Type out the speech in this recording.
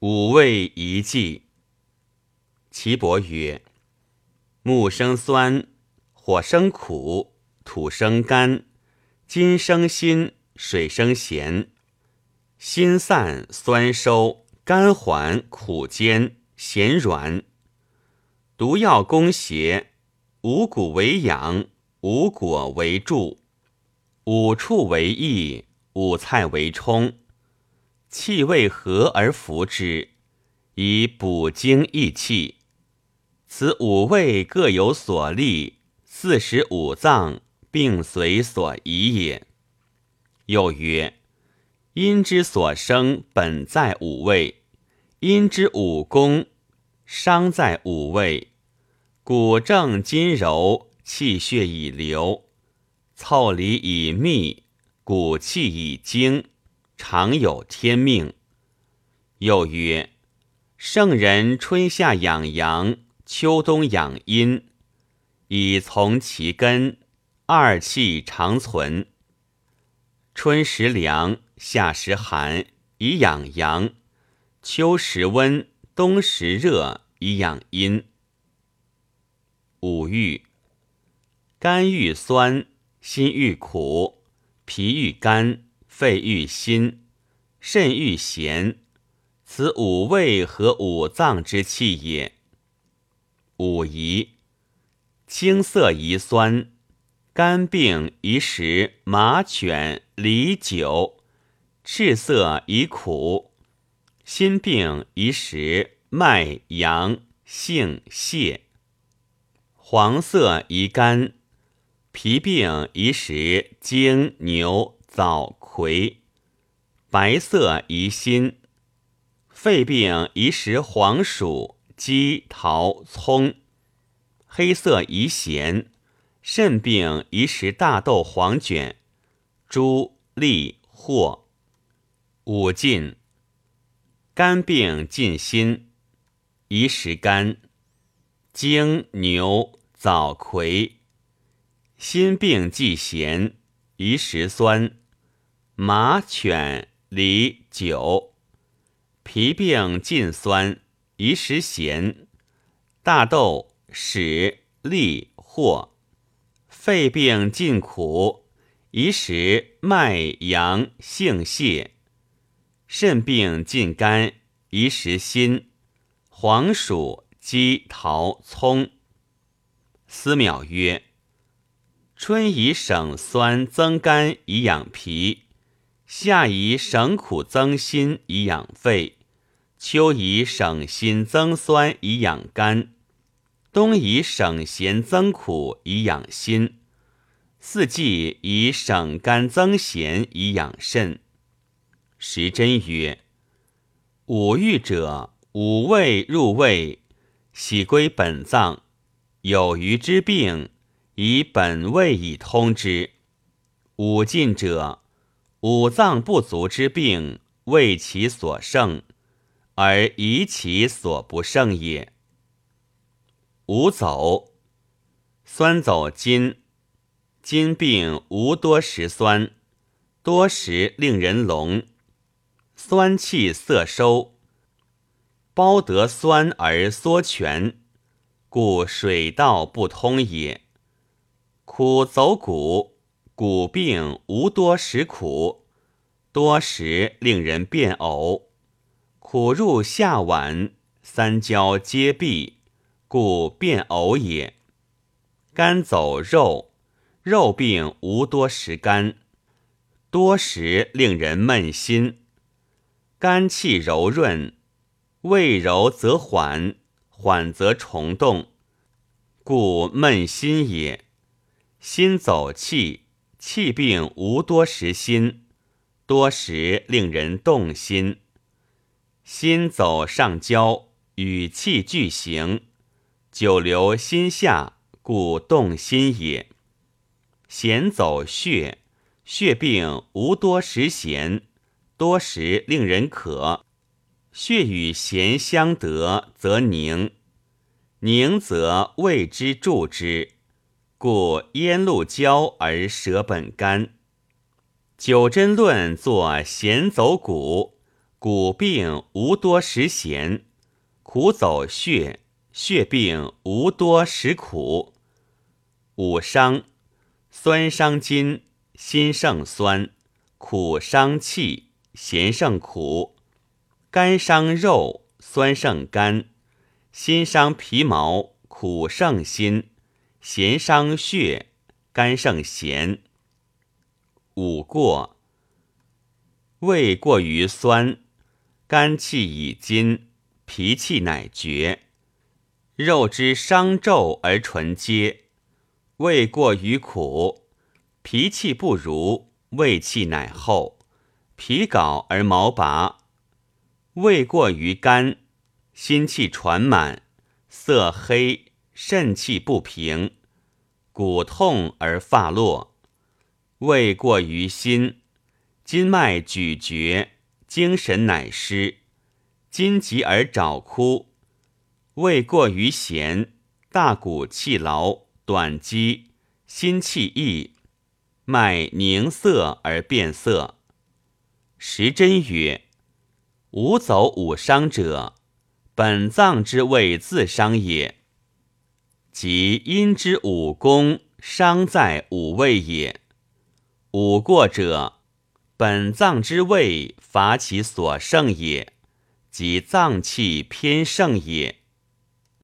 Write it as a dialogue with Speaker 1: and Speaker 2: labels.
Speaker 1: 五味一剂。岐伯曰：木生酸，火生苦，土生甘，金生辛，水生咸。辛散，酸收，甘缓，苦坚，咸软。毒药攻邪，五谷为养，五果为助，五畜为益，五菜为充。气味和而服之，以补精益气。此五味各有所利，四时五脏并随所宜也。又曰：阴之所生，本在五味；阴之五功，伤在五味。骨正筋柔，气血以流，凑理以密，骨气以精。常有天命。又曰：圣人春夏养阳，秋冬养阴，以从其根，二气长存。春时凉，夏时寒，以养阳；秋时温，冬时热，以养阴。五欲：肝欲酸，心欲苦，脾欲甘。肺郁辛，肾郁咸，此五味和五脏之气也。五宜：青色宜酸，肝病宜食马犬梨酒；赤色宜苦，心病宜食麦羊杏蟹；黄色宜甘，脾病宜食精牛。枣葵，白色宜辛；肺病宜食黄薯、鸡、桃、葱；黑色宜咸；肾病宜食大豆、黄卷、猪、栗、藿。五禁：肝病尽心，宜食肝；精牛、枣葵；心病忌咸，宜食酸。马犬梨酒，脾病尽酸，宜食咸；大豆屎栗藿，肺病尽苦，宜食麦杨杏蟹；肾病尽甘，宜食辛、黄薯鸡桃葱。思邈曰：春以省酸增甘，以养脾。夏以省苦增辛以养肺，秋以省辛增酸以养肝，冬以省咸增苦以养心，四季以省肝增咸以养肾。时珍曰：五欲者，五味入胃，喜归本脏，有余之病，以本位以通之。五禁者。五脏不足之病，为其所胜，而宜其所不胜也。五走，酸走金，金病无多食酸，多食令人聋，酸气色收，包得酸而缩全，故水道不通也。苦走骨。骨病无多食苦，多食令人变呕。苦入下脘，三焦皆闭，故变呕也。肝走肉，肉病无多食甘，多食令人闷心。肝气柔润，胃柔则缓，缓则虫动，故闷心也。心走气。气病无多时心，多时令人动心。心走上焦，与气俱行，久留心下，故动心也。咸走血，血病无多时咸，多时令人渴。血与咸相得，则凝，凝则胃之助之。故咽露焦而舌本干。九针论作咸走骨，骨病无多食咸，苦走血；血病无多食苦。五伤，酸伤筋，心胜酸，苦伤气，咸胜苦。肝伤肉，酸胜肝，心伤皮毛，苦胜心，咸伤血，肝胜咸。五过，胃过于酸。肝气已津，脾气乃绝。肉之伤皱而唇结，胃过于苦，脾气不如，胃气乃厚，皮槁而毛拔。胃过于干，心气传满，色黑，肾气不平，骨痛而发落。胃过于辛，筋脉咀嚼。精神乃失，筋急而爪枯；胃过于咸，大骨气劳，短肌，心气溢，脉凝涩而变色。时针曰：五走五伤者，本脏之谓自伤也，即阴之五功伤在五位也。五过者。本脏之位，乏其所胜也，即脏气偏盛也。